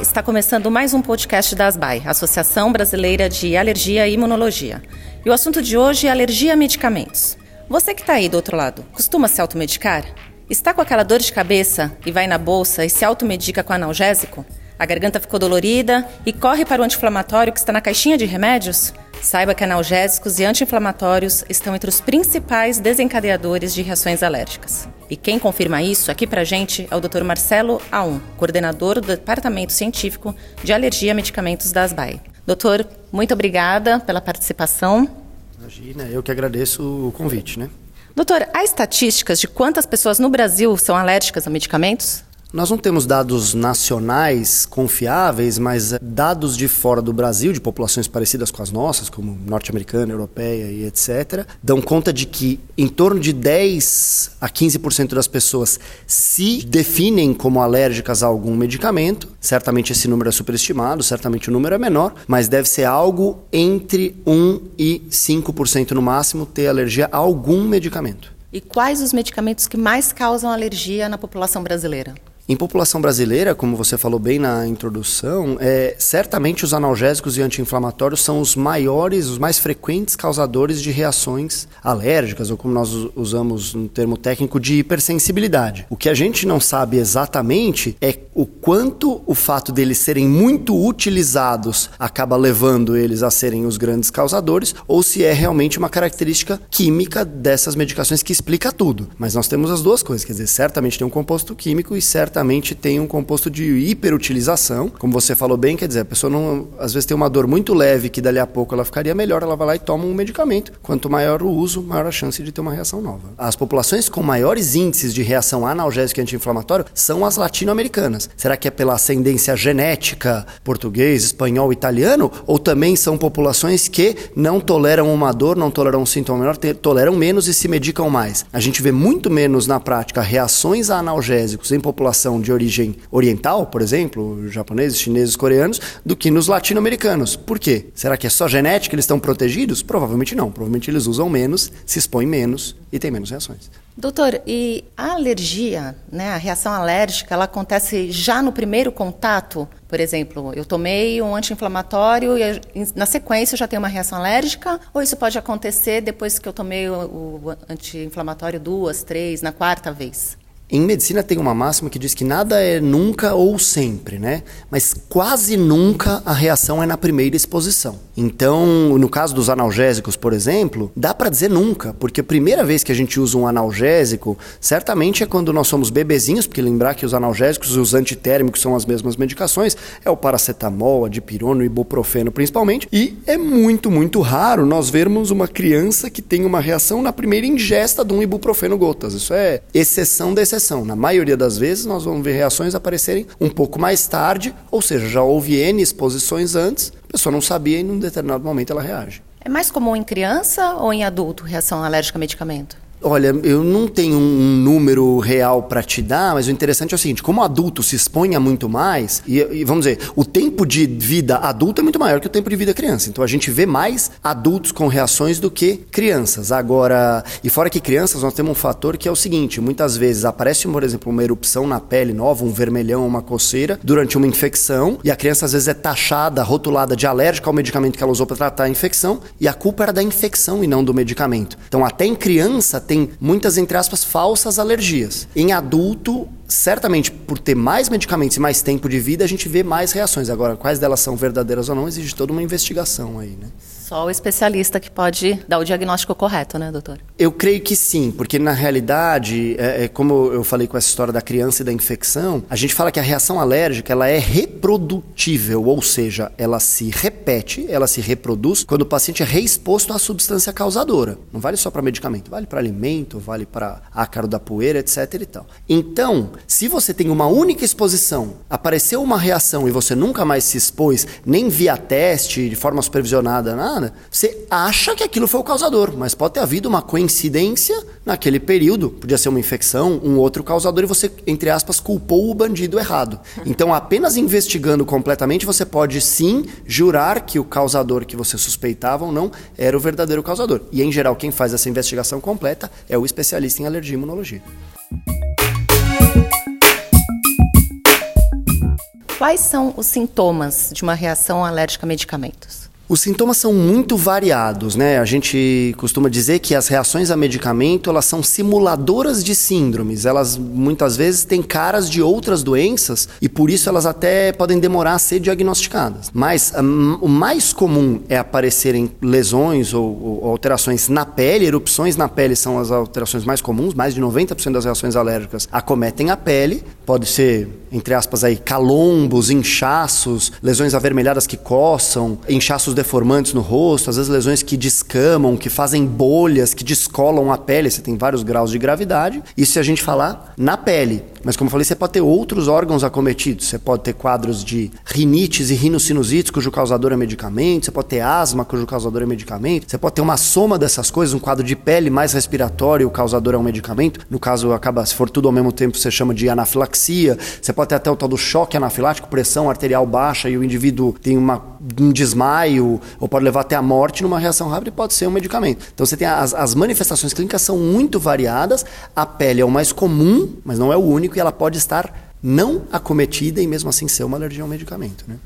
Está começando mais um podcast da ASBAI, Associação Brasileira de Alergia e Imunologia. E o assunto de hoje é alergia a medicamentos. Você que está aí do outro lado, costuma se automedicar? Está com aquela dor de cabeça e vai na bolsa e se automedica com analgésico? A garganta ficou dolorida e corre para o anti-inflamatório que está na caixinha de remédios? Saiba que analgésicos e anti-inflamatórios estão entre os principais desencadeadores de reações alérgicas. E quem confirma isso aqui pra gente é o Dr. Marcelo Aum, coordenador do Departamento Científico de Alergia a Medicamentos da ASBAI. Doutor, muito obrigada pela participação. Imagina, eu que agradeço o convite, né? Doutor, há estatísticas de quantas pessoas no Brasil são alérgicas a medicamentos? Nós não temos dados nacionais confiáveis, mas dados de fora do Brasil, de populações parecidas com as nossas, como norte-americana, europeia e etc., dão conta de que em torno de 10 a 15% das pessoas se definem como alérgicas a algum medicamento. Certamente esse número é superestimado, certamente o número é menor, mas deve ser algo entre 1 e 5% no máximo ter alergia a algum medicamento. E quais os medicamentos que mais causam alergia na população brasileira? Em população brasileira, como você falou bem na introdução, é, certamente os analgésicos e anti-inflamatórios são os maiores, os mais frequentes causadores de reações alérgicas, ou como nós usamos no termo técnico, de hipersensibilidade. O que a gente não sabe exatamente é o quanto o fato deles serem muito utilizados acaba levando eles a serem os grandes causadores, ou se é realmente uma característica química dessas medicações que explica tudo. Mas nós temos as duas coisas, quer dizer, certamente tem um composto químico e certamente certamente tem um composto de hiperutilização. Como você falou bem, quer dizer, a pessoa não, às vezes tem uma dor muito leve que dali a pouco ela ficaria melhor, ela vai lá e toma um medicamento. Quanto maior o uso, maior a chance de ter uma reação nova. As populações com maiores índices de reação analgésica e anti-inflamatório são as latino-americanas. Será que é pela ascendência genética, português, espanhol, italiano? Ou também são populações que não toleram uma dor, não toleram um sintoma menor, toleram menos e se medicam mais? A gente vê muito menos na prática reações a analgésicos em população população de origem oriental, por exemplo, japoneses, chineses, coreanos, do que nos latino-americanos. Por quê? Será que é só genética? Eles estão protegidos? Provavelmente não. Provavelmente eles usam menos, se expõem menos e têm menos reações. Doutor, e a alergia, né, a reação alérgica, ela acontece já no primeiro contato? Por exemplo, eu tomei um anti-inflamatório e na sequência eu já tenho uma reação alérgica? Ou isso pode acontecer depois que eu tomei o, o anti-inflamatório duas, três, na quarta vez? Em medicina tem uma máxima que diz que nada é nunca ou sempre, né? Mas quase nunca a reação é na primeira exposição. Então, no caso dos analgésicos, por exemplo, dá para dizer nunca, porque a primeira vez que a gente usa um analgésico, certamente é quando nós somos bebezinhos, porque lembrar que os analgésicos e os antitérmicos são as mesmas medicações, é o paracetamol, a dipirona, o ibuprofeno principalmente, e é muito, muito raro nós vermos uma criança que tem uma reação na primeira ingesta de um ibuprofeno gotas. Isso é exceção da exceção Na maioria das vezes, nós vamos ver reações aparecerem um pouco mais tarde, ou seja, já houve N exposições antes, a pessoa não sabia e em um determinado momento ela reage. É mais comum em criança ou em adulto reação alérgica a medicamento? Olha, eu não tenho um número real para te dar, mas o interessante é o seguinte: como adulto se expõe a muito mais, e, e, vamos dizer, o tempo de vida adulto é muito maior que o tempo de vida criança. Então a gente vê mais adultos com reações do que crianças. Agora, e fora que crianças, nós temos um fator que é o seguinte: muitas vezes aparece, por exemplo, uma erupção na pele nova, um vermelhão, uma coceira, durante uma infecção, e a criança às vezes é taxada, rotulada de alérgica ao medicamento que ela usou para tratar a infecção, e a culpa era da infecção e não do medicamento. Então, até em criança, tem muitas, entre aspas, falsas alergias. Em adulto, certamente por ter mais medicamentos e mais tempo de vida, a gente vê mais reações. Agora, quais delas são verdadeiras ou não, exige toda uma investigação aí, né? Só o especialista que pode dar o diagnóstico correto, né, doutor? Eu creio que sim, porque na realidade, é, é, como eu falei com essa história da criança e da infecção, a gente fala que a reação alérgica ela é reprodutível, ou seja, ela se repete, ela se reproduz quando o paciente é reexposto à substância causadora. Não vale só para medicamento, vale para alimento, vale para ácaro da poeira, etc. e tal. Então, se você tem uma única exposição, apareceu uma reação e você nunca mais se expôs, nem via teste, de forma supervisionada, nada você acha que aquilo foi o causador, mas pode ter havido uma coincidência naquele período. Podia ser uma infecção, um outro causador, e você, entre aspas, culpou o bandido errado. Então, apenas investigando completamente, você pode sim jurar que o causador que você suspeitava ou não era o verdadeiro causador. E, em geral, quem faz essa investigação completa é o especialista em alergia e imunologia. quais são os sintomas de uma reação alérgica a medicamentos? Os sintomas são muito variados, né? A gente costuma dizer que as reações a medicamento, elas são simuladoras de síndromes. Elas muitas vezes têm caras de outras doenças e por isso elas até podem demorar a ser diagnosticadas. Mas um, o mais comum é aparecerem lesões ou, ou, alterações na pele, erupções na pele são as alterações mais comuns, mais de 90% das reações alérgicas acometem a pele. Pode ser, entre aspas aí, calombos, inchaços, lesões avermelhadas que coçam, inchaços deformantes no rosto, às vezes lesões que descamam, que fazem bolhas, que descolam a pele. Você tem vários graus de gravidade. Isso se a gente falar na pele. Mas como eu falei, você pode ter outros órgãos acometidos. Você pode ter quadros de rinites e rinossinusites, cujo causador é medicamento. Você pode ter asma, cujo causador é medicamento. Você pode ter uma soma dessas coisas, um quadro de pele mais respiratório, o causador é um medicamento. No caso, acaba, se for tudo ao mesmo tempo, você chama de anafilaxia. Você pode ter até o tal do choque anafilático, pressão arterial baixa e o indivíduo tem uma, um desmaio ou pode levar até a morte numa reação rápida e pode ser um medicamento. Então você tem as, as manifestações clínicas são muito variadas. A pele é o mais comum, mas não é o único e ela pode estar não acometida e mesmo assim ser uma alergia ao medicamento. Né?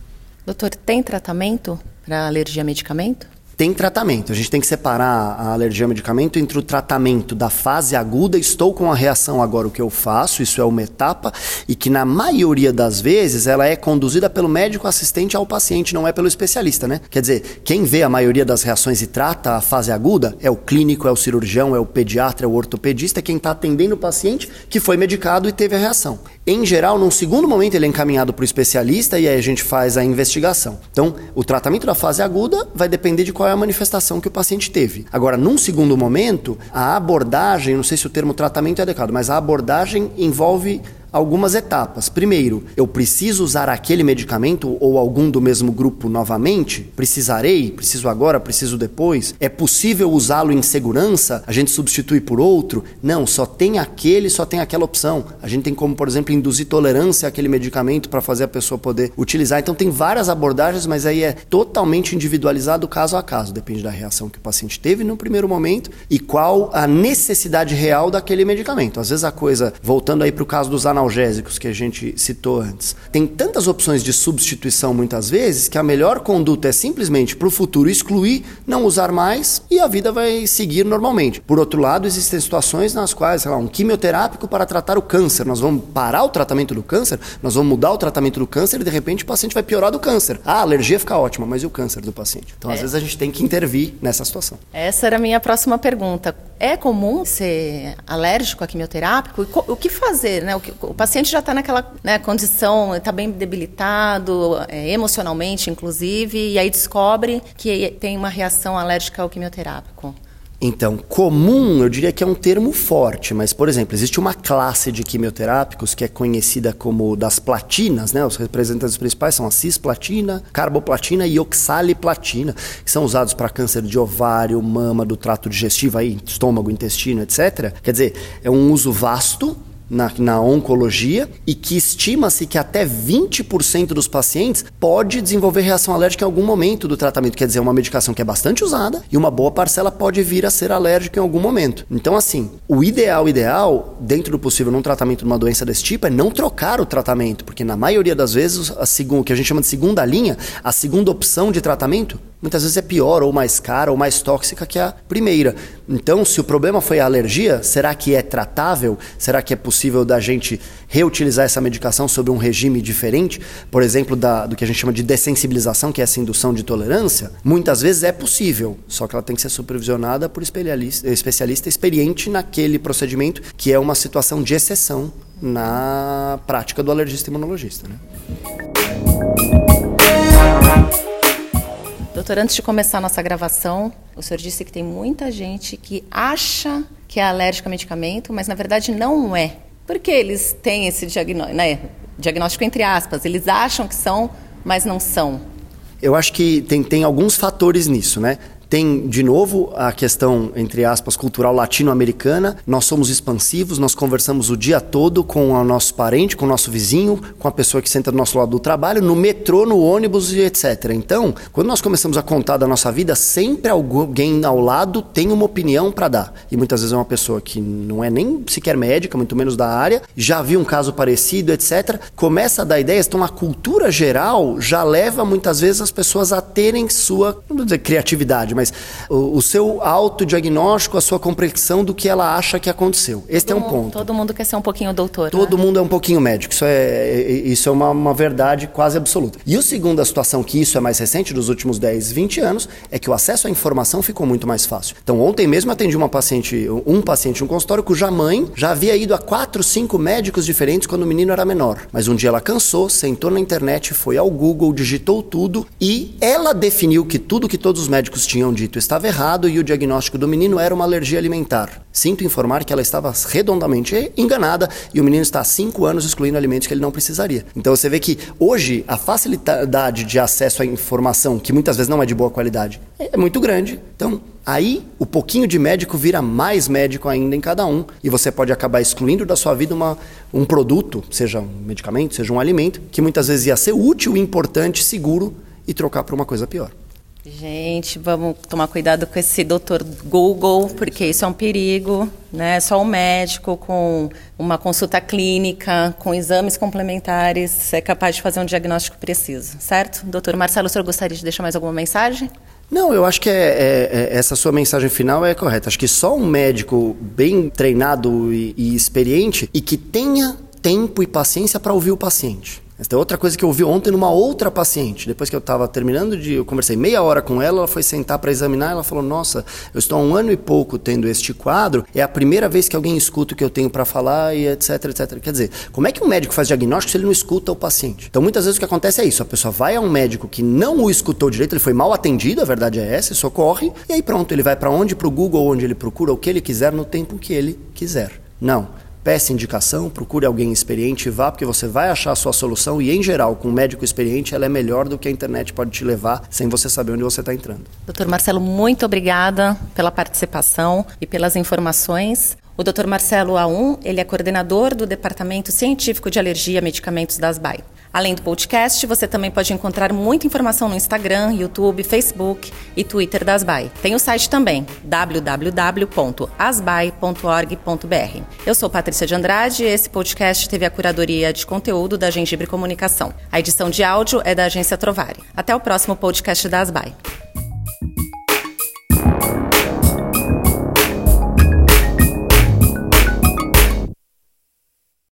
Doutor, tem tratamento para alergia a medicamento? Tem tratamento. A gente tem que separar a alergia ao medicamento entre o tratamento da fase aguda, estou com a reação agora, o que eu faço, isso é uma etapa, e que na maioria das vezes ela é conduzida pelo médico assistente ao paciente, não é pelo especialista, né? Quer dizer, quem vê a maioria das reações e trata a fase aguda é o clínico, é o cirurgião, é o pediatra, é o ortopedista, é quem está atendendo o paciente que foi medicado e teve a reação. Em geral, num segundo momento, ele é encaminhado para o especialista e aí a gente faz a investigação. Então, o tratamento da fase aguda vai depender de qual é a manifestação que o paciente teve. Agora, num segundo momento, a abordagem, não sei se o termo tratamento é adequado, mas a abordagem envolve algumas etapas. Primeiro, eu preciso usar aquele medicamento ou algum do mesmo grupo novamente? Precisarei? Preciso agora? Preciso depois? É possível usá-lo em segurança? A gente substitui por outro? Não, só tem aquele, só tem aquela opção. A gente tem como, por exemplo, induzir tolerância àquele medicamento para fazer a pessoa poder utilizar. Então tem várias abordagens, mas aí é totalmente individualizado caso a caso. Depende da reação que o paciente teve no primeiro momento e qual a necessidade real daquele medicamento. Às vezes a coisa, voltando aí para o caso dos analgésicos, analgésicos que a gente citou antes. Tem tantas opções de substituição muitas vezes que a melhor conduta é simplesmente para o futuro excluir, não usar mais e a vida vai seguir normalmente. Por outro lado, existem situações nas quais, sei lá, um quimioterápico para tratar o câncer. Nós vamos parar o tratamento do câncer, nós vamos mudar o tratamento do câncer e de repente o paciente vai piorar do câncer. Ah, a alergia fica ótima, mas e o câncer do paciente? Então, é. às vezes a gente tem que intervir nessa situação. Essa era a minha próxima pergunta. É comum ser alérgico a quimioterápico? O que fazer, né? O, paciente já está naquela né, condição, está bem debilitado, é, emocionalmente, inclusive, e aí descobre que tem uma reação alérgica ao quimioterápico. Então, comum, eu diria que é um termo forte, mas, por exemplo, existe uma classe de quimioterápicos que é conhecida como das platinas, né? Os representantes principais são a cisplatina, carboplatina e oxaliplatina, que são usados para câncer de ovário, mama, do trato digestivo, aí, estômago, intestino, etc. Quer dizer, é um uso vasto na, na oncologia e que estima-se que até 20% dos pacientes pode desenvolver reação alérgica em algum momento do tratamento. Quer dizer, é uma medicação que é bastante usada e uma boa parcela pode vir a ser alérgica em algum momento. Então, assim, o ideal, ideal, dentro do possível num tratamento de uma doença desse tipo, é não trocar o tratamento, porque na maioria das vezes, a o que a gente chama de segunda linha, a segunda opção de tratamento, muitas vezes é pior ou mais cara ou mais tóxica que a primeira. Então, se o problema foi a alergia, será que é tratável? Será que é possível da gente reutilizar essa medicação sobre um regime diferente? Por exemplo, da, do que a gente chama de dessensibilização, que é essa indução de tolerância? Muitas vezes é possível, só que ela tem que ser supervisionada por especialista, especialista experiente naquele procedimento, que é uma situação de exceção na prática do alergista imunologista. Né? Doutor, antes de começar a nossa gravação, o senhor disse que tem muita gente que acha que é alérgica a medicamento, mas na verdade não é. Por que eles têm esse diagnóstico, né? diagnóstico entre aspas? Eles acham que são, mas não são. Eu acho que tem, tem alguns fatores nisso, né? Tem, de novo, a questão, entre aspas, cultural latino-americana. Nós somos expansivos, nós conversamos o dia todo com o nosso parente, com o nosso vizinho, com a pessoa que senta do nosso lado do trabalho, no metrô, no ônibus e etc. Então, quando nós começamos a contar da nossa vida, sempre alguém ao lado tem uma opinião para dar. E muitas vezes é uma pessoa que não é nem sequer médica, muito menos da área, já viu um caso parecido, etc. Começa a dar ideias, então a cultura geral já leva muitas vezes as pessoas a terem sua, não vou dizer criatividade, mas o, o seu autodiagnóstico, a sua compreensão do que ela acha que aconteceu. Este todo é um ponto. Todo mundo quer ser um pouquinho doutor. Todo né? mundo é um pouquinho médico. Isso é, isso é uma, uma verdade quase absoluta. E o segundo, a situação que isso é mais recente, dos últimos 10, 20 anos, é que o acesso à informação ficou muito mais fácil. Então, ontem mesmo atendi uma paciente, um paciente um consultório cuja mãe já havia ido a quatro, cinco médicos diferentes quando o menino era menor. Mas um dia ela cansou, sentou na internet, foi ao Google, digitou tudo e ela definiu que tudo que todos os médicos tinham dito estava errado e o diagnóstico do menino era uma alergia alimentar. Sinto informar que ela estava redondamente enganada e o menino está há cinco anos excluindo alimentos que ele não precisaria. Então você vê que hoje a facilidade de acesso à informação, que muitas vezes não é de boa qualidade, é muito grande. Então Aí, o pouquinho de médico vira mais médico ainda em cada um, e você pode acabar excluindo da sua vida uma, um produto, seja um medicamento, seja um alimento, que muitas vezes ia ser útil, importante, seguro, e trocar por uma coisa pior. Gente, vamos tomar cuidado com esse doutor Google, porque isso é um perigo, né? Só um médico com uma consulta clínica, com exames complementares, é capaz de fazer um diagnóstico preciso, certo? Doutor Marcelo, o senhor gostaria de deixar mais alguma mensagem? Não, eu acho que é, é, é, essa sua mensagem final é correta. Acho que só um médico bem treinado e, e experiente e que tenha tempo e paciência para ouvir o paciente. Essa é outra coisa que eu ouvi ontem numa outra paciente. Depois que eu estava terminando de. Eu conversei meia hora com ela, ela foi sentar para examinar. Ela falou: Nossa, eu estou há um ano e pouco tendo este quadro. É a primeira vez que alguém escuta o que eu tenho para falar e etc, etc. Quer dizer, como é que um médico faz diagnóstico se ele não escuta o paciente? Então, muitas vezes o que acontece é isso: a pessoa vai a um médico que não o escutou direito, ele foi mal atendido, a verdade é essa, socorre, e aí pronto, ele vai para onde? Para o Google, onde ele procura o que ele quiser no tempo que ele quiser. Não peça indicação, procure alguém experiente e vá, porque você vai achar a sua solução e, em geral, com um médico experiente, ela é melhor do que a internet pode te levar sem você saber onde você está entrando. Doutor Marcelo, muito obrigada pela participação e pelas informações. O Dr. Marcelo A1, ele é coordenador do Departamento Científico de Alergia a Medicamentos da ASBAI. Além do podcast, você também pode encontrar muita informação no Instagram, YouTube, Facebook e Twitter da Asbai. Tem o site também, www.asbai.org.br. Eu sou Patrícia de Andrade e esse podcast teve a curadoria de conteúdo da Gengibre Comunicação. A edição de áudio é da agência Trovari. Até o próximo podcast da Asbai.